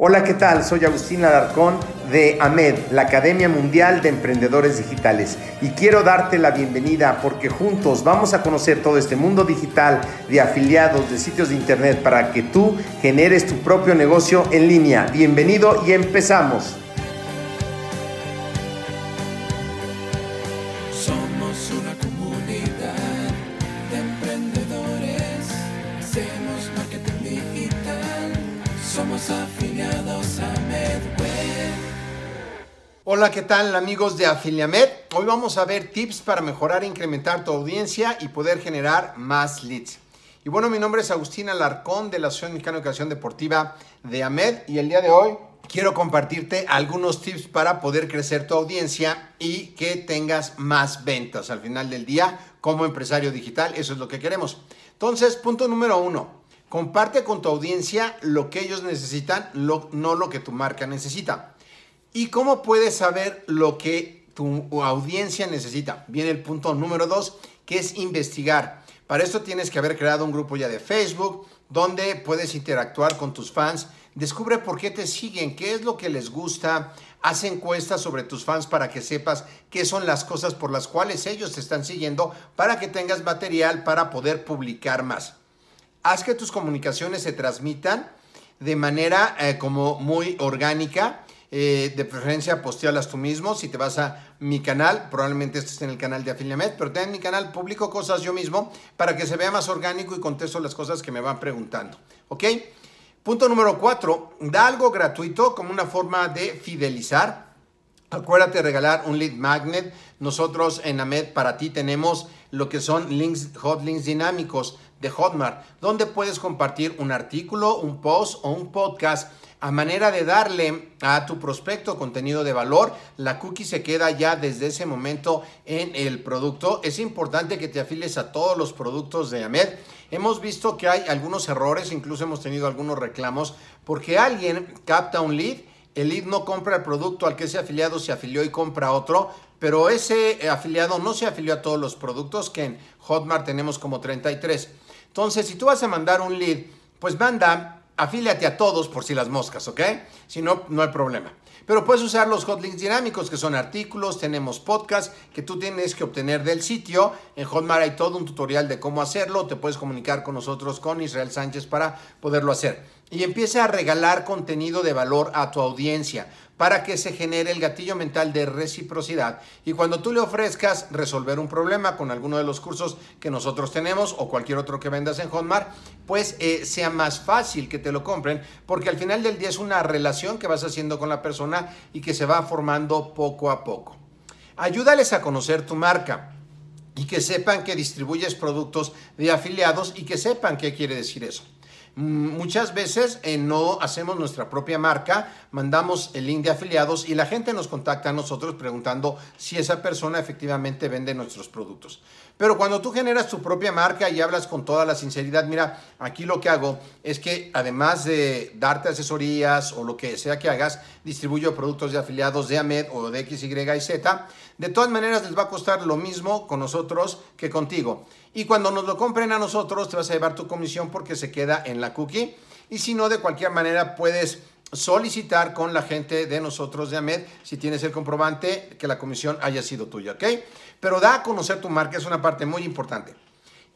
Hola, ¿qué tal? Soy Agustín Alarcón de AMED, la Academia Mundial de Emprendedores Digitales. Y quiero darte la bienvenida porque juntos vamos a conocer todo este mundo digital de afiliados, de sitios de internet, para que tú generes tu propio negocio en línea. Bienvenido y empezamos. Hola, ¿qué tal amigos de Afiliamed? Hoy vamos a ver tips para mejorar e incrementar tu audiencia y poder generar más leads. Y bueno, mi nombre es Agustín Alarcón de la Asociación Mexicana de Educación Deportiva de AMED y el día de hoy quiero compartirte algunos tips para poder crecer tu audiencia y que tengas más ventas al final del día como empresario digital. Eso es lo que queremos. Entonces, punto número uno. Comparte con tu audiencia lo que ellos necesitan, no lo que tu marca necesita. ¿Y cómo puedes saber lo que tu audiencia necesita? Viene el punto número dos, que es investigar. Para esto tienes que haber creado un grupo ya de Facebook donde puedes interactuar con tus fans. Descubre por qué te siguen, qué es lo que les gusta. Haz encuestas sobre tus fans para que sepas qué son las cosas por las cuales ellos te están siguiendo para que tengas material para poder publicar más. Haz que tus comunicaciones se transmitan de manera eh, como muy orgánica eh, de preferencia, postealas tú mismo. Si te vas a mi canal, probablemente estés en el canal de Afiliamed, pero en mi canal publico cosas yo mismo para que se vea más orgánico y contesto las cosas que me van preguntando. ¿Ok? Punto número cuatro, da algo gratuito como una forma de fidelizar. Acuérdate de regalar un lead magnet. Nosotros en AMED para ti tenemos lo que son links, hot links dinámicos de Hotmart, donde puedes compartir un artículo, un post o un podcast a manera de darle a tu prospecto contenido de valor. La cookie se queda ya desde ese momento en el producto. Es importante que te afiles a todos los productos de AMED. Hemos visto que hay algunos errores, incluso hemos tenido algunos reclamos, porque alguien capta un lead, el lead no compra el producto al que ese afiliado se afilió y compra otro, pero ese afiliado no se afilió a todos los productos que en Hotmart tenemos como 33. Entonces, si tú vas a mandar un lead, pues manda afíliate a todos por si las moscas, ¿ok? Si no, no hay problema. Pero puedes usar los hotlinks dinámicos, que son artículos, tenemos podcasts que tú tienes que obtener del sitio. En Hotmart hay todo un tutorial de cómo hacerlo. Te puedes comunicar con nosotros, con Israel Sánchez, para poderlo hacer. Y empieza a regalar contenido de valor a tu audiencia para que se genere el gatillo mental de reciprocidad. Y cuando tú le ofrezcas resolver un problema con alguno de los cursos que nosotros tenemos o cualquier otro que vendas en Hotmart, pues eh, sea más fácil que te lo compren, porque al final del día es una relación que vas haciendo con la persona y que se va formando poco a poco. Ayúdales a conocer tu marca y que sepan que distribuyes productos de afiliados y que sepan qué quiere decir eso. Muchas veces eh, no hacemos nuestra propia marca, mandamos el link de afiliados y la gente nos contacta a nosotros preguntando si esa persona efectivamente vende nuestros productos. Pero cuando tú generas tu propia marca y hablas con toda la sinceridad, mira, aquí lo que hago es que además de darte asesorías o lo que sea que hagas, distribuyo productos de afiliados de AMED o de X, Y y Z. De todas maneras les va a costar lo mismo con nosotros que contigo. Y cuando nos lo compren a nosotros, te vas a llevar tu comisión porque se queda en la cookie. Y si no, de cualquier manera puedes solicitar con la gente de nosotros de AMED si tienes el comprobante que la comisión haya sido tuya, ¿ok? Pero da a conocer tu marca, es una parte muy importante.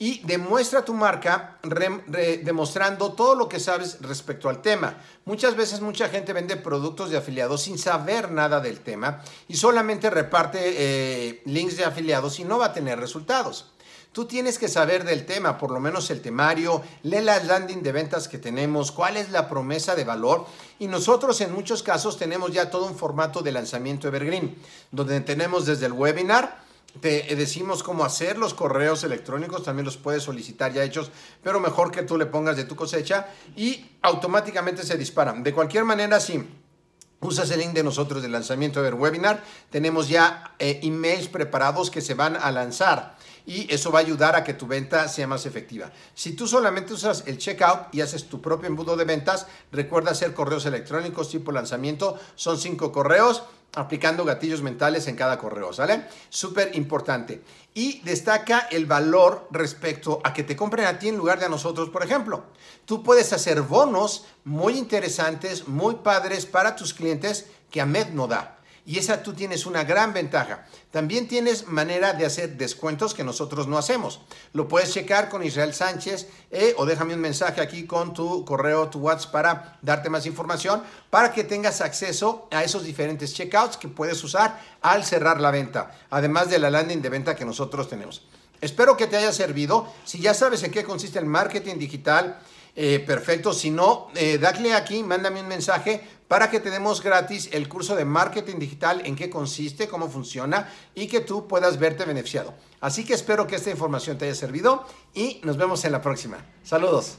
Y demuestra tu marca demostrando todo lo que sabes respecto al tema. Muchas veces mucha gente vende productos de afiliados sin saber nada del tema y solamente reparte eh, links de afiliados y no va a tener resultados. Tú tienes que saber del tema, por lo menos el temario, lee las landing de ventas que tenemos, cuál es la promesa de valor. Y nosotros en muchos casos tenemos ya todo un formato de lanzamiento evergreen, donde tenemos desde el webinar, te decimos cómo hacer los correos electrónicos, también los puedes solicitar ya hechos, pero mejor que tú le pongas de tu cosecha y automáticamente se disparan. De cualquier manera, sí usas el link de nosotros de lanzamiento del webinar, tenemos ya eh, emails preparados que se van a lanzar y eso va a ayudar a que tu venta sea más efectiva. Si tú solamente usas el checkout y haces tu propio embudo de ventas, recuerda hacer correos electrónicos tipo lanzamiento, son cinco correos aplicando gatillos mentales en cada correo, ¿sale? Súper importante. Y destaca el valor respecto a que te compren a ti en lugar de a nosotros, por ejemplo. Tú puedes hacer bonos muy interesantes, muy padres para tus clientes que AMED no da. Y esa tú tienes una gran ventaja. También tienes manera de hacer descuentos que nosotros no hacemos. Lo puedes checar con Israel Sánchez eh, o déjame un mensaje aquí con tu correo, tu WhatsApp para darte más información para que tengas acceso a esos diferentes checkouts que puedes usar al cerrar la venta, además de la landing de venta que nosotros tenemos. Espero que te haya servido. Si ya sabes en qué consiste el marketing digital, eh, perfecto. Si no, eh, dale aquí, mándame un mensaje para que te demos gratis el curso de marketing digital, en qué consiste, cómo funciona y que tú puedas verte beneficiado. Así que espero que esta información te haya servido y nos vemos en la próxima. Saludos.